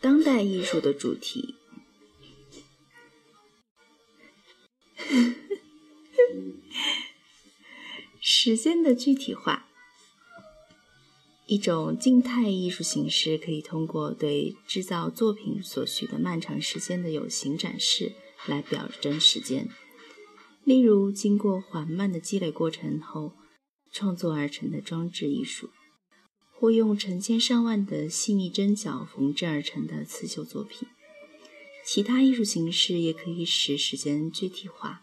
当代艺术的主题。时间的具体化，一种静态艺术形式可以通过对制造作品所需的漫长时间的有形展示来表征时间。例如，经过缓慢的积累过程后创作而成的装置艺术，或用成千上万的细密针脚缝制而成的刺绣作品。其他艺术形式也可以使时间具体化，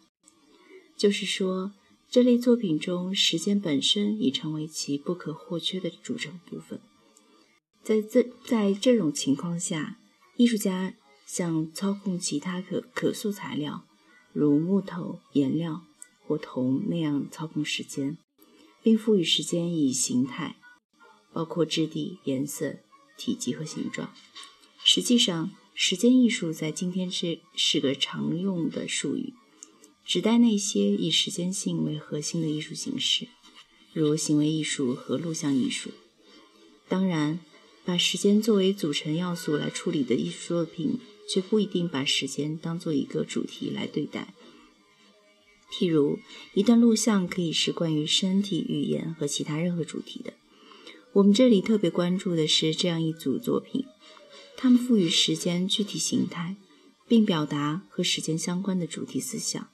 就是说。这类作品中，时间本身已成为其不可或缺的组成部分。在这在这种情况下，艺术家像操控其他可可塑材料，如木头、颜料或铜那样操控时间，并赋予时间以形态，包括质地、颜色、体积和形状。实际上，时间艺术在今天是是个常用的术语。指代那些以时间性为核心的艺术形式，如行为艺术和录像艺术。当然，把时间作为组成要素来处理的艺术作品，却不一定把时间当做一个主题来对待。譬如，一段录像可以是关于身体语言和其他任何主题的。我们这里特别关注的是这样一组作品，它们赋予时间具体形态，并表达和时间相关的主题思想。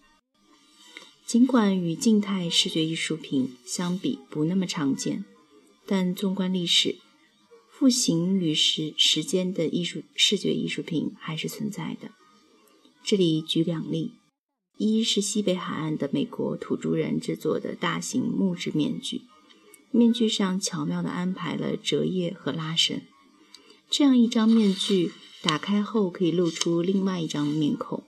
尽管与静态视觉艺术品相比不那么常见，但纵观历史，复形与时时间的艺术视觉艺术品还是存在的。这里举两例：一是西北海岸的美国土著人制作的大型木质面具，面具上巧妙地安排了折页和拉绳，这样一张面具打开后可以露出另外一张面孔。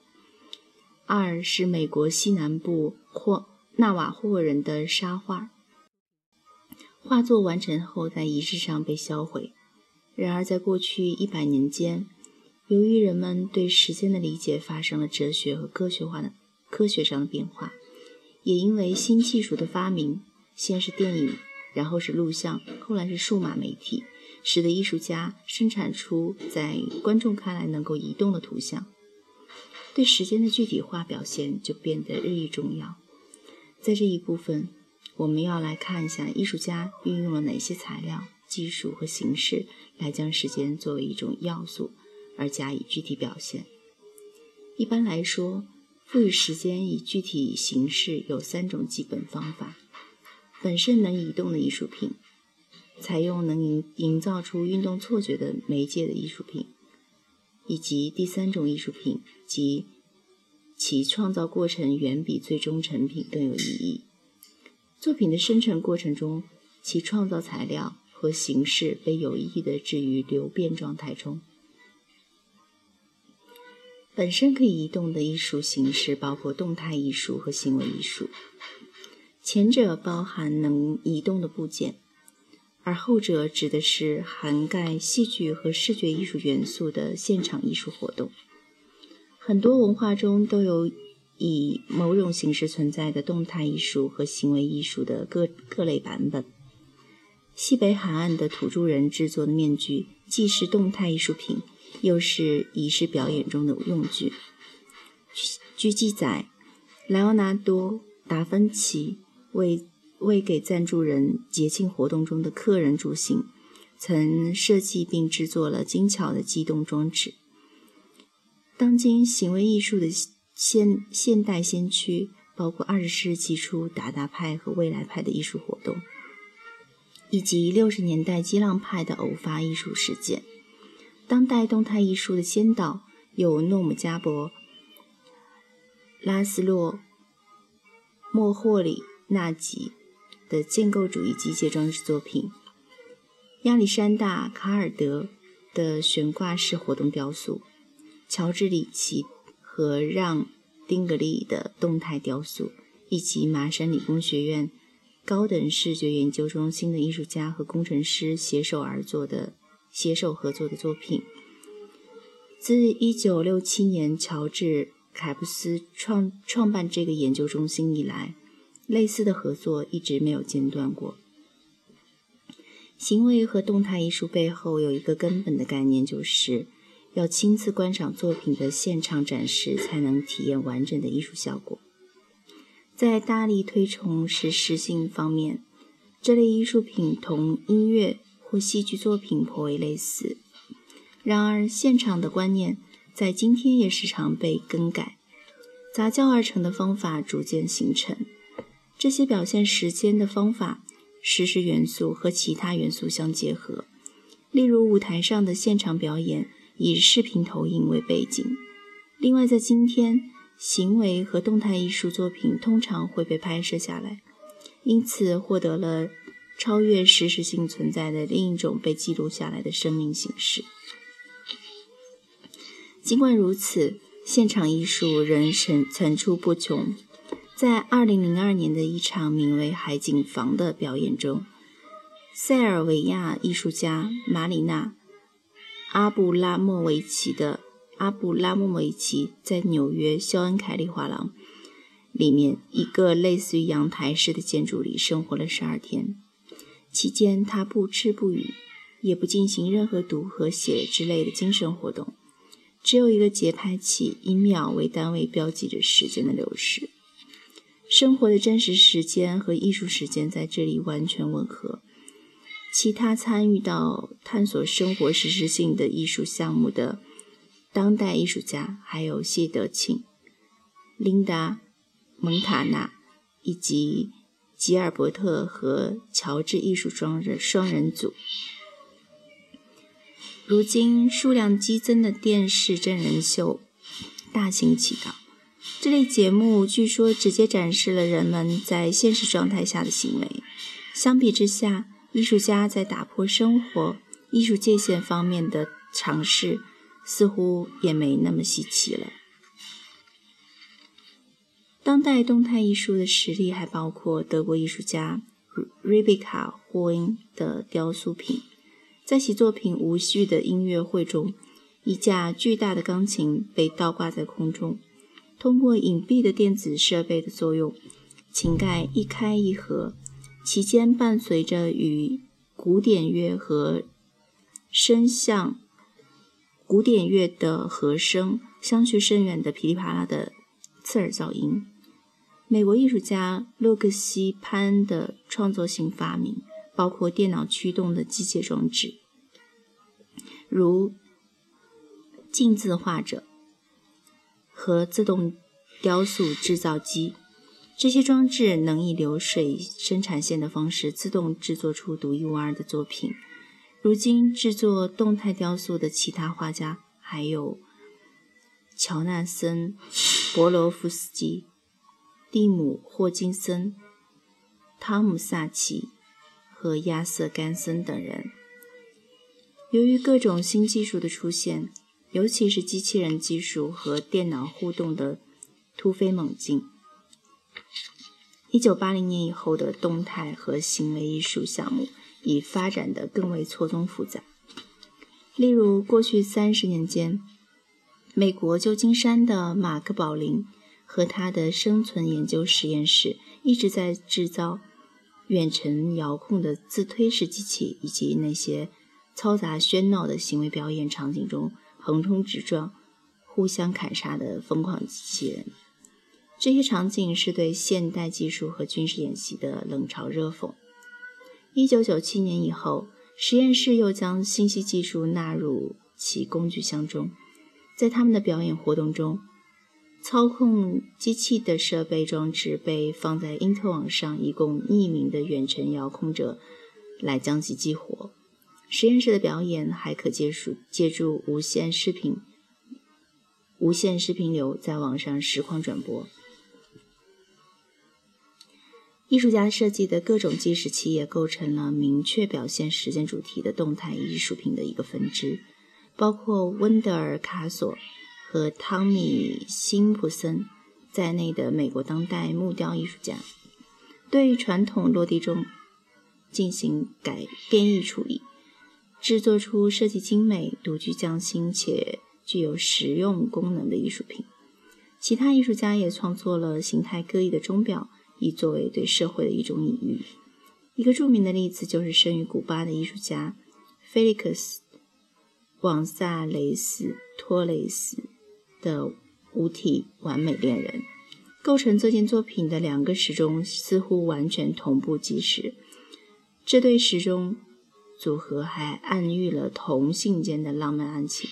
二是美国西南部霍纳瓦霍人的沙画，画作完成后在仪式上被销毁。然而，在过去一百年间，由于人们对时间的理解发生了哲学和科学化的科学上的变化，也因为新技术的发明，先是电影，然后是录像，后来是数码媒体，使得艺术家生产出在观众看来能够移动的图像。对时间的具体化表现就变得日益重要。在这一部分，我们要来看一下艺术家运用了哪些材料、技术和形式来将时间作为一种要素而加以具体表现。一般来说，赋予时间以具体形式有三种基本方法：本身能移动的艺术品，采用能营营造出运动错觉的媒介的艺术品。以及第三种艺术品，即其创造过程远比最终成品更有意义。作品的生成过程中，其创造材料和形式被有意地置于流变状态中。本身可以移动的艺术形式包括动态艺术和行为艺术，前者包含能移动的部件。而后者指的是涵盖戏剧和视觉艺术元素的现场艺术活动。很多文化中都有以某种形式存在的动态艺术和行为艺术的各各类版本。西北海岸的土著人制作的面具既是动态艺术品，又是仪式表演中的用具。据记载，莱奥纳多·达芬奇为为给赞助人节庆活动中的客人助兴，曾设计并制作了精巧的机动装置。当今行为艺术的现现代先驱，包括二十世纪初达达派和未来派的艺术活动，以及六十年代激浪派的偶发艺术事件。当代动态艺术的先导有诺姆加伯、拉斯洛·莫霍里纳吉。的建构主义机械装置作品，亚历山大·卡尔德的悬挂式活动雕塑，乔治·里奇和让·丁格利的动态雕塑，以及麻省理工学院高等视觉研究中心的艺术家和工程师携手而作的携手合作的作品。自1967年乔治·凯布斯创创办这个研究中心以来，类似的合作一直没有间断过。行为和动态艺术背后有一个根本的概念，就是要亲自观赏作品的现场展示，才能体验完整的艺术效果。在大力推崇实时性方面，这类艺术品同音乐或戏剧作品颇为类似。然而，现场的观念在今天也时常被更改，杂交而成的方法逐渐形成。这些表现时间的方法，实时元素和其他元素相结合，例如舞台上的现场表演以视频投影为背景。另外，在今天，行为和动态艺术作品通常会被拍摄下来，因此获得了超越实时性存在的另一种被记录下来的生命形式。尽管如此，现场艺术仍层层出不穷。在2002年的一场名为《海景房》的表演中，塞尔维亚艺术家马里娜·阿布拉莫维奇的阿布拉莫维奇在纽约肖恩凯利画廊里面一个类似于阳台式的建筑里生活了十二天。期间，他不吃不语，也不进行任何读和写之类的精神活动，只有一个节拍器以秒为单位标记着时间的流逝。生活的真实时间和艺术时间在这里完全吻合。其他参与到探索生活实时性的艺术项目的当代艺术家还有谢德庆、琳达·蒙塔纳以及吉尔伯特和乔治艺术双人双人组。如今，数量激增的电视真人秀大行其道。这类节目据说直接展示了人们在现实状态下的行为。相比之下，艺术家在打破生活艺术界限方面的尝试似乎也没那么稀奇了。当代动态艺术的实例还包括德国艺术家 Rebecca 霍恩的雕塑品，在其作品《无序的音乐会》中，一架巨大的钢琴被倒挂在空中。通过隐蔽的电子设备的作用，琴盖一开一合，其间伴随着与古典乐和声像古典乐的和声相去甚远的噼里啪啦的刺耳噪音。美国艺术家洛克西·潘的创作性发明包括电脑驱动的机械装置，如镜字画者。和自动雕塑制造机，这些装置能以流水生产线的方式自动制作出独一无二的作品。如今，制作动态雕塑的其他画家还有乔纳森·博罗夫斯基、蒂姆·霍金森、汤姆·萨奇和亚瑟·甘森等人。由于各种新技术的出现，尤其是机器人技术和电脑互动的突飞猛进。一九八零年以后的动态和行为艺术项目已发展得更为错综复杂。例如，过去三十年间，美国旧金山的马克·宝林和他的生存研究实验室一直在制造远程遥控的自推式机器，以及那些嘈杂喧闹的行为表演场景中。横冲直撞、互相砍杀的疯狂机器人，这些场景是对现代技术和军事演习的冷嘲热讽。一九九七年以后，实验室又将信息技术纳入其工具箱中，在他们的表演活动中，操控机器的设备装置被放在因特网上，以供匿名的远程遥控者来将其激活。实验室的表演还可借助借助无线视频、无线视频流在网上实况转播。艺术家设计的各种计时器也构成了明确表现时间主题的动态艺术品的一个分支，包括温德尔·卡索和汤米·辛普森在内的美国当代木雕艺术家，对传统落地钟进行改编译处理。制作出设计精美、独具匠心且具有实用功能的艺术品。其他艺术家也创作了形态各异的钟表，以作为对社会的一种隐喻。一个著名的例子就是生于古巴的艺术家菲利克斯·广萨雷斯托雷斯的五体完美恋人。构成这件作品的两个时钟似乎完全同步计时，这对时钟组合还暗喻了同性间的浪漫爱情。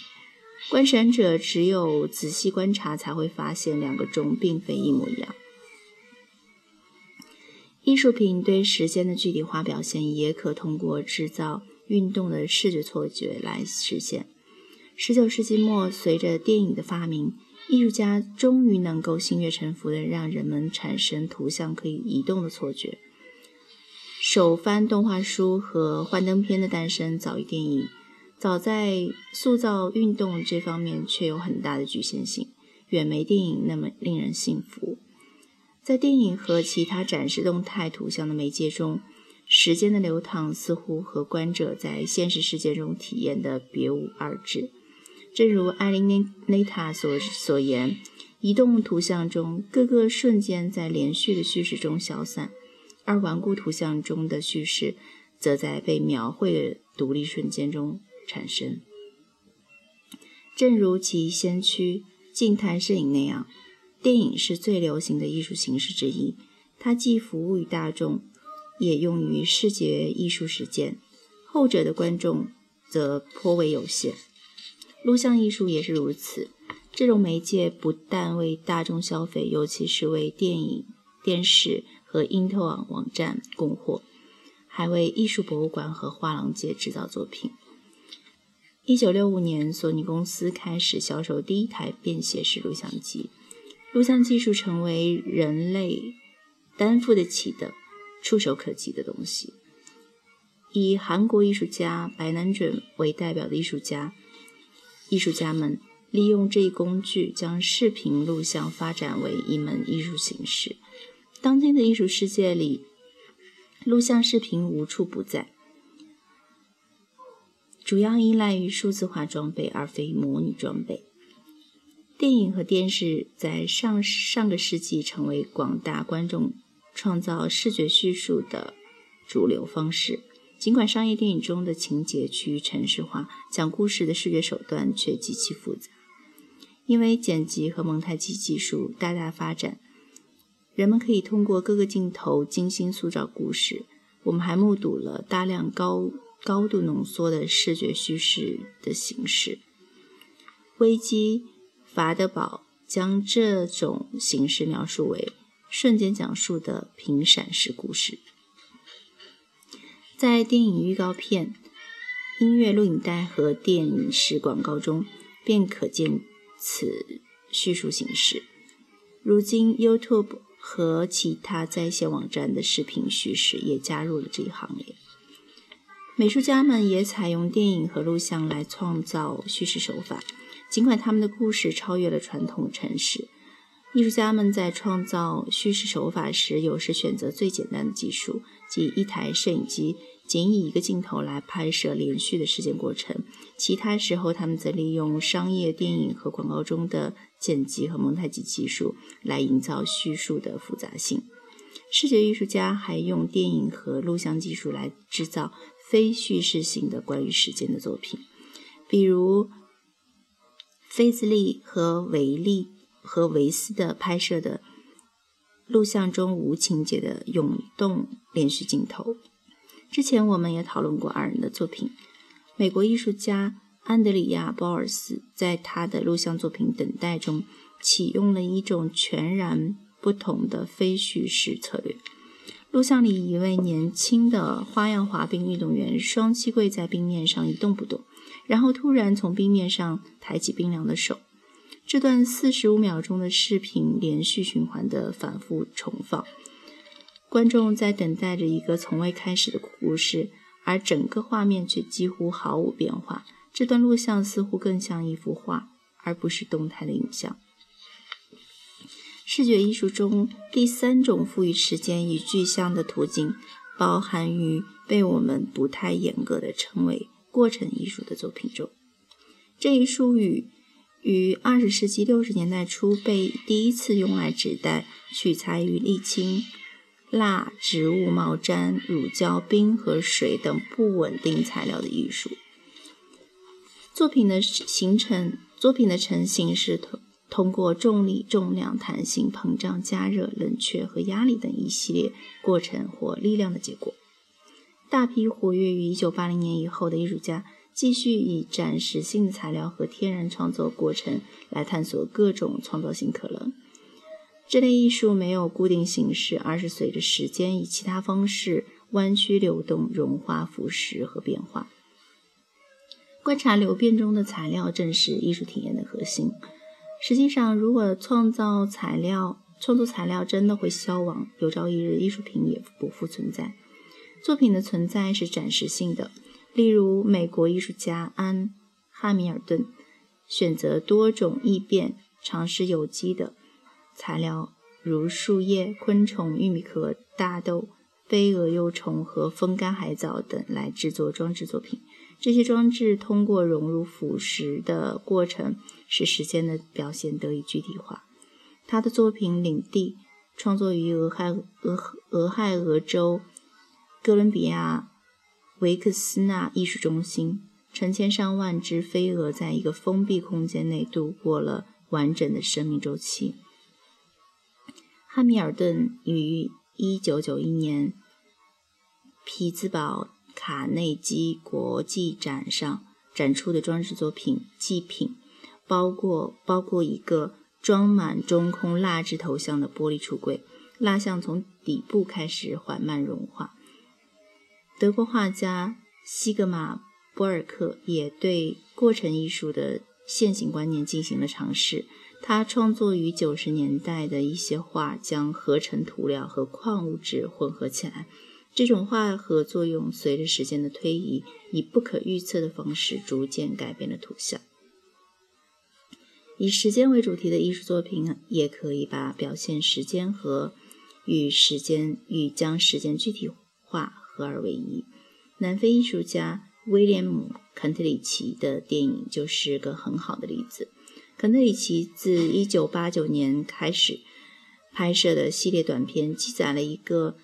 观赏者只有仔细观察才会发现，两个钟并非一模一样。艺术品对时间的具体化表现，也可通过制造运动的视觉错觉来实现。十九世纪末，随着电影的发明。艺术家终于能够心悦诚服地让人们产生图像可以移动的错觉。手翻动画书和幻灯片的诞生早于电影，早在塑造运动这方面却有很大的局限性，远没电影那么令人信服。在电影和其他展示动态图像的媒介中，时间的流淌似乎和观者在现实世界中体验的别无二致。正如艾琳内内塔所所言，移动图像中各个瞬间在连续的叙事中消散，而顽固图像中的叙事则在被描绘的独立瞬间中产生。正如其先驱静态摄影那样，电影是最流行的艺术形式之一，它既服务于大众，也用于视觉艺术实践，后者的观众则颇为有限。录像艺术也是如此。这种媒介不但为大众消费，尤其是为电影、电视和因特网网站供货，还为艺术博物馆和画廊界制造作品。一九六五年，索尼公司开始销售第一台便携式录像机，录像技术成为人类担负得起的、触手可及的东西。以韩国艺术家白南准为代表的艺术家。艺术家们利用这一工具，将视频录像发展为一门艺术形式。当今的艺术世界里，录像视频无处不在，主要依赖于数字化装备，而非模拟装备。电影和电视在上上个世纪成为广大观众创造视觉叙述的主流方式。尽管商业电影中的情节趋于程式化，讲故事的视觉手段却极其复杂。因为剪辑和蒙太奇技术大大发展，人们可以通过各个镜头精心塑造故事。我们还目睹了大量高高度浓缩的视觉叙事的形式。危机法德堡将这种形式描述为瞬间讲述的频闪式故事。在电影预告片、音乐录影带和电影式广告中，便可见此叙述形式。如今，YouTube 和其他在线网站的视频叙事也加入了这一行列。美术家们也采用电影和录像来创造叙事手法，尽管他们的故事超越了传统程式。艺术家们在创造叙事手法时，有时选择最简单的技术，即一台摄影机。仅以一个镜头来拍摄连续的事件过程，其他时候他们则利用商业电影和广告中的剪辑和蒙太奇技术来营造叙述的复杂性。视觉艺术家还用电影和录像技术来制造非叙事性的关于时间的作品，比如菲兹利和维利和维斯的拍摄的录像中无情节的涌动连续镜头。之前我们也讨论过二人的作品。美国艺术家安德里亚·鲍尔斯在他的录像作品《等待》中启用了一种全然不同的非叙事策略。录像里一位年轻的花样滑冰运动员双膝跪在冰面上一动不动，然后突然从冰面上抬起冰凉的手。这段四十五秒钟的视频连续循环的反复重放。观众在等待着一个从未开始的故事，而整个画面却几乎毫无变化。这段录像似乎更像一幅画，而不是动态的影像。视觉艺术中第三种赋予时间与具象的途径，包含于被我们不太严格的称为过程艺术的作品中。这一术语于二十世纪六十年代初被第一次用来指代取材于沥青。蜡、植物毛毡、乳胶、冰和水等不稳定材料的艺术。作品的形成，作品的成型是通通过重力、重量、弹性、膨胀、加热、冷却和压力等一系列过程或力量的结果。大批活跃于1980年以后的艺术家继续以暂时性的材料和天然创作过程来探索各种创造性可能。这类艺术没有固定形式，而是随着时间以其他方式弯曲、流动、融化、腐蚀和变化。观察流变中的材料，正是艺术体验的核心。实际上，如果创造材料、创作材料真的会消亡，有朝一日艺术品也不复存在。作品的存在是暂时性的。例如，美国艺术家安·汉密尔顿选择多种异变，尝试有机的材料，如树叶、昆虫、玉米壳、大豆、飞蛾、幼虫和风干海藻等来制作装置作品。这些装置通过融入腐蚀的过程，使时间的表现得以具体化。他的作品《领地》创作于俄亥俄俄亥俄州哥伦比亚维克斯纳艺术中心，成千上万只飞蛾在一个封闭空间内度过了完整的生命周期。汉密尔顿于1991年匹兹堡。卡内基国际展上展出的装置作品祭品，包括包括一个装满中空蜡制头像的玻璃橱柜，蜡像从底部开始缓慢融化。德国画家西格玛·波尔克也对过程艺术的现行观念进行了尝试。他创作于九十年代的一些画，将合成涂料和矿物质混合起来。这种化合作用随着时间的推移，以不可预测的方式逐渐改变了图像。以时间为主题的艺术作品呢，也可以把表现时间和与时间与将时间具体化合二为一。南非艺术家威廉姆·肯特里奇的电影就是个很好的例子。肯特里奇自1989年开始拍摄的系列短片，记载了一个。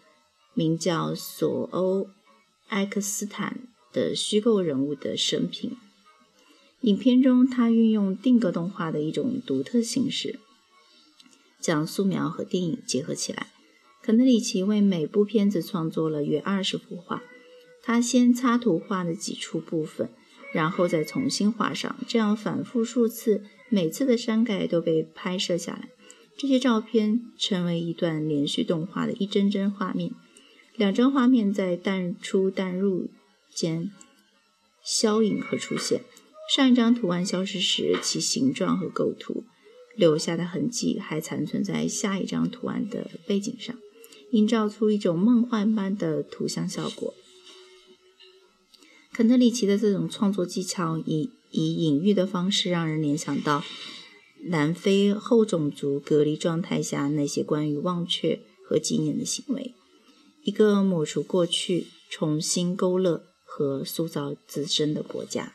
名叫索欧·埃克斯坦的虚构人物的生平。影片中，他运用定格动画的一种独特形式，将素描和电影结合起来。肯特里奇为每部片子创作了约二十幅画。他先擦图画了几处部分，然后再重新画上，这样反复数次，每次的删改都被拍摄下来。这些照片成为一段连续动画的一帧帧画面。两张画面在淡出淡入间消隐和出现。上一张图案消失时，其形状和构图留下的痕迹还残存在下一张图案的背景上，营造出一种梦幻般的图像效果。肯特里奇的这种创作技巧，以以隐喻的方式，让人联想到南非后种族隔离状态下那些关于忘却和纪念的行为。一个抹除过去、重新勾勒和塑造自身的国家。